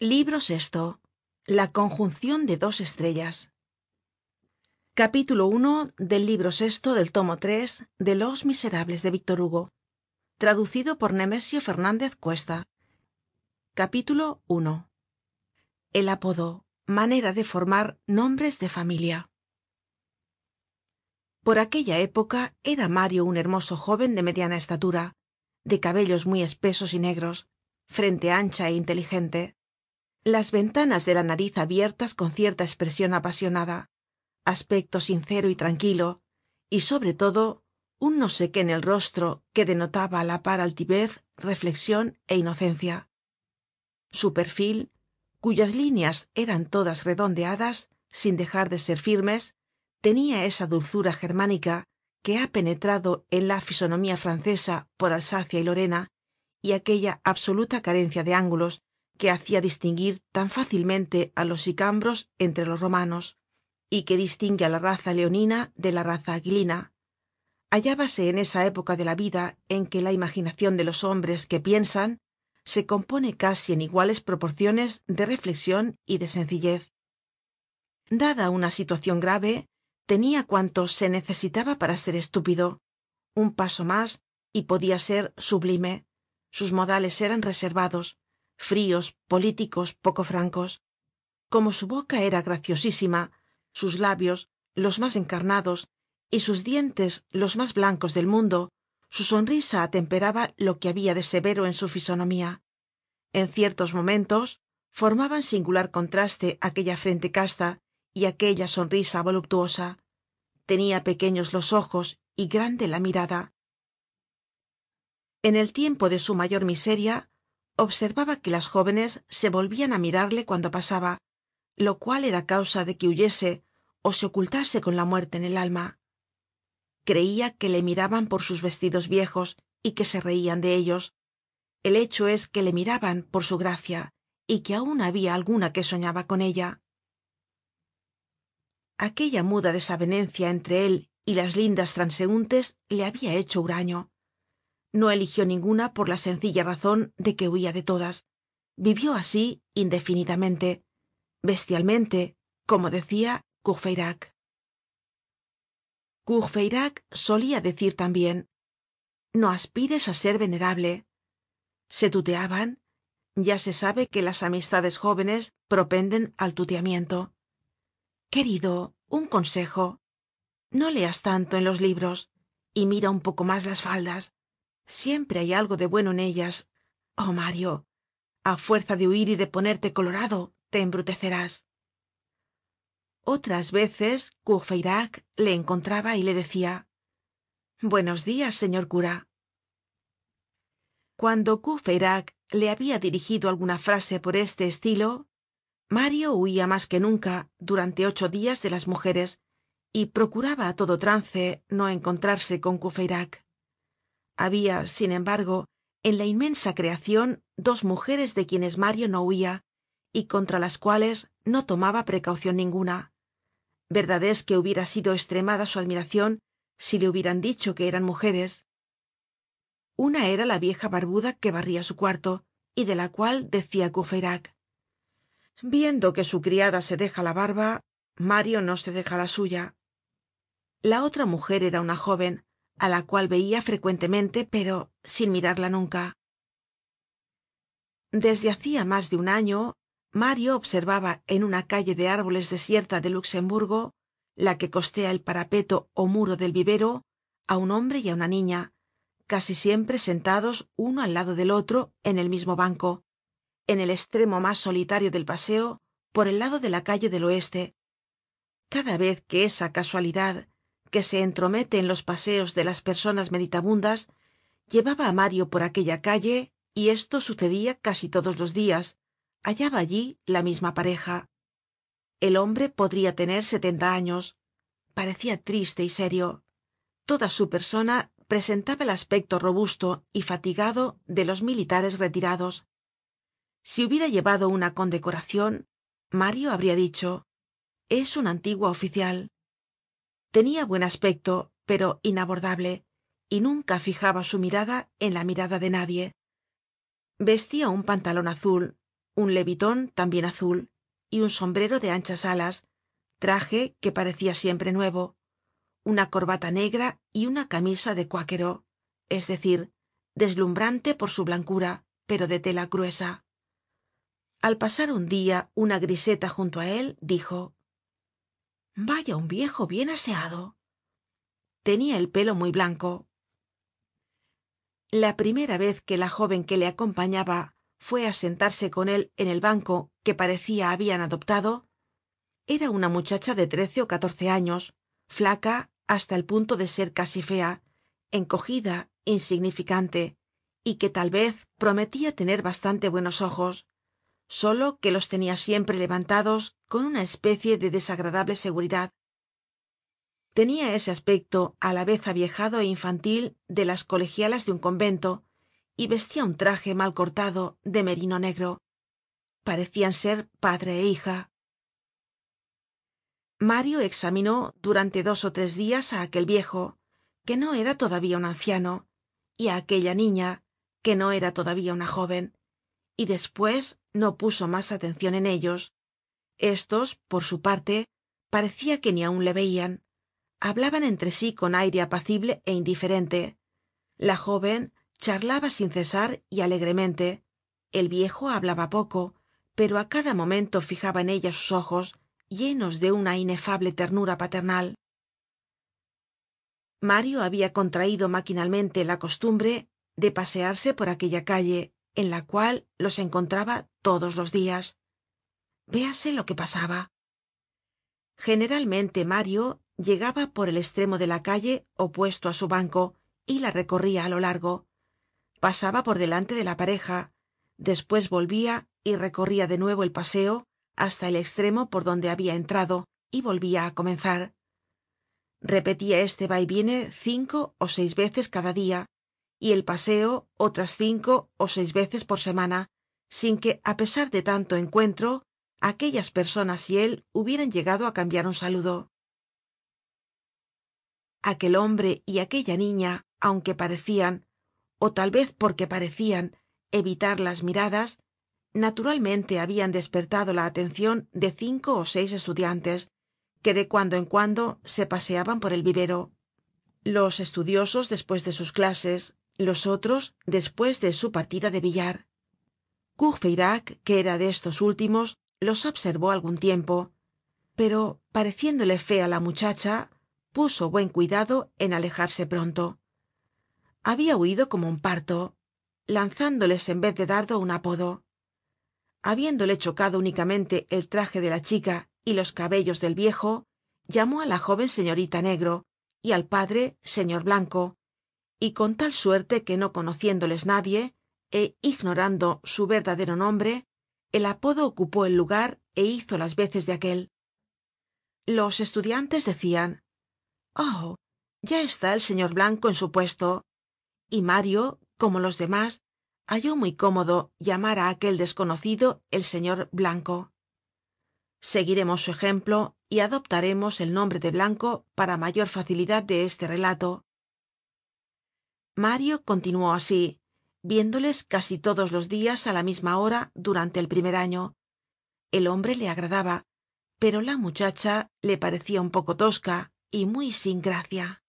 libro sexto. La conjuncion de dos estrellas. Capítulo i del libro sexto del tomo tres de los miserables de víctor hugo. Traducido por nemesio fernandez cuesta. Capítulo i el apodo. Manera de formar nombres de familia. Por aquella época era mario un hermoso jóven de mediana estatura de cabellos muy espesos y negros frente ancha é inteligente las ventanas de la nariz abiertas con cierta espresion apasionada aspecto sincero y tranquilo y sobre todo un no sé qué en el rostro que denotaba á la par altivez reflexion é inocencia. Su perfil cuyas líneas eran todas redondeadas sin dejar de ser firmes tenia esa dulzura germánica que ha penetrado en la fisonomía francesa por alsacia y lorena y aquella absoluta carencia de ángulos que hacia distinguir tan fácilmente á los sicambros entre los romanos y que distingue á la raza leonina de la raza aquilina. Hallábase en esa época de la vida en que la imaginacion de los hombres que piensan se compone casi en iguales proporciones de reflexion y de sencillez. Dada una situacion grave tenia cuanto se necesitaba para ser estúpido un paso mas y podia ser sublime. Sus modales eran reservados fríos políticos poco francos. Como su boca era graciosísima sus labios los mas encarnados y sus dientes los mas blancos del mundo su sonrisa atemperaba lo que habia de severo en su fisonomía. En ciertos momentos formaban singular contraste aquella frente casta y aquella sonrisa voluptuosa. Tenia pequeños los ojos y grande la mirada. En el tiempo de su mayor miseria observaba que las jóvenes se volvian á mirarle cuando pasaba lo cual era causa de que huyese ó se ocultase con la muerte en el alma. Creia que le miraban por sus vestidos viejos y que se reian de ellos. El hecho es que le miraban por su gracia y que aun habia alguna que soñaba con ella. Aquella muda desavenencia entre él y las lindas transeuntes le habia hecho huraño no eligió ninguna por la sencilla razon de que huia de todas. Vivió así indefinidamente bestialmente como decia courfeyrac. Courfeyrac solia decir tambien no aspires á ser venerable se tuteaban. Ya se sabe que las amistades jóvenes propenden al tuteamiento. Querido un consejo. No leas tanto en los libros y mira un poco mas las faldas siempre hay algo de bueno en ellas. Oh mario a fuerza de huir y de ponerte colorado te embrutecerás. Otras veces courfeyrac le encontraba y le decia buenos dias señor cura cuando courfeyrac le habia dirigido alguna frase por este estilo mario huia mas que nunca durante ocho dias de las mujeres y procuraba á todo trance no encontrarse con habia sin embargo en la inmensa creacion dos mujeres de quienes mario no huia y contra las cuales no tomaba precaucion ninguna. Verdad es que hubiera sido estremada su admiracion si le hubieran dicho que eran mujeres. Una era la vieja barbuda que barria su cuarto y de la cual decia courfeyrac viendo que su criada se deja la barba mario no se deja la suya la otra mujer era una jóven á la cual veia frecuentemente pero sin mirarla nunca. Desde hacia mas de un año mario observaba en una calle de árboles desierta de luxemburgo la que costea el parapeto ó muro del vivero á un hombre y á una niña casi siempre sentados uno al lado del otro en el mismo banco en el estremo mas solitario del paseo por el lado de la calle del oeste. Cada vez que esa casualidad que se entromete en los paseos de las personas meditabundas llevaba á mario por aquella calle y esto sucedia casi todos los dias hallaba allí la misma pareja. El hombre podria tener setenta años. Parecia triste y serio. Toda su persona presentaba el aspecto robusto y fatigado de los militares retirados. Si hubiera llevado una condecoracion mario habria dicho es un antiguo oficial tenia buen aspecto pero inabordable y nunca fijaba su mirada en la mirada de nadie. Vestia un pantalon azul un leviton tambien azul y un sombrero de anchas alas traje que parecia siempre nuevo una corbata negra y una camisa de cuáquero es decir deslumbrante por su blancura pero de tela gruesa. Al pasar un dia una griseta junto á él dijo vaya un viejo bien aseado. Tenia el pelo muy blanco. La primera vez que la jóven que le acompañaba fue á sentarse con él en el banco que parecia habian adoptado era una muchacha de trece ó catorce años flaca hasta el punto de ser casi fea encogida insignificante y que tal vez prometia tener bastante buenos ojos solo que los tenia siempre levantados con una especie de desagradable seguridad. Tenia ese aspecto á la vez aviejado é infantil de las colegialas de un convento y vestia un traje mal cortado de merino negro. Parecian ser padre é hija. Mario examinó durante dos ó tres dias á aquel viejo que no era todavía un anciano y á aquella niña que no era todavía una jóven y despues no puso mas atencion en ellos. Estos por su parte parecia que ni aun le veian hablaban entre sí con aire apacible é indiferente. La jóven charlaba sin cesar y alegremente. El viejo hablaba poco pero á cada momento fijaba en ella sus ojos llenos de una inefable ternura paternal. Mario habia contraido maquinalmente la costumbre de pasearse por aquella calle en la cual los encontraba todos los dias véase lo que pasaba. Generalmente mario llegaba por el estremo de la calle opuesto á su banco y la recorria á lo largo. Pasaba por delante de la pareja despues volvia y recorria de nuevo el paseo hasta el estremo por donde habia entrado y volvia á comenzar. Repetia este va y viene cinco ó seis veces cada dia y el paseo otras cinco ó seis veces por semana sin que á pesar de tanto encuentro aquellas personas y él hubieran llegado á cambiar un saludo. Aquel hombre y aquella niña aunque parecian ó tal vez porque parecian evitar las miradas naturalmente habian despertado la atencion de cinco ó seis estudiantes que de cuando en cuando se paseaban por el vivero. Los estudiosos despues de sus clases los otros despues de su partida de billar. Courfeyrac que era de estos últimos los observó algun tiempo pero pareciéndole fea la muchacha puso buen cuidado en alejarse pronto. Habia huido como un parto lanzándoles en vez de dardo un apodo. Habiéndole chocado únicamente el traje de la chica y los cabellos del viejo llamó á la jóven señorita negro y al padre señor blanco y con tal suerte que no conociéndoles nadie é ignorando su verdadero nombre el apodo ocupó el lugar é hizo las veces de aquel. Los estudiantes decian oh ya está el señor blanco en su puesto y mario como los demás halló muy cómodo llamar á aquel desconocido el señor blanco. Seguiremos su ejemplo y adoptaremos el nombre de blanco para mayor facilidad de este relato mario continuó así viéndoles casi todos los dias á la misma hora durante el primer año. El hombre le agradaba pero la muchacha le parecia un poco tosca y muy sin gracia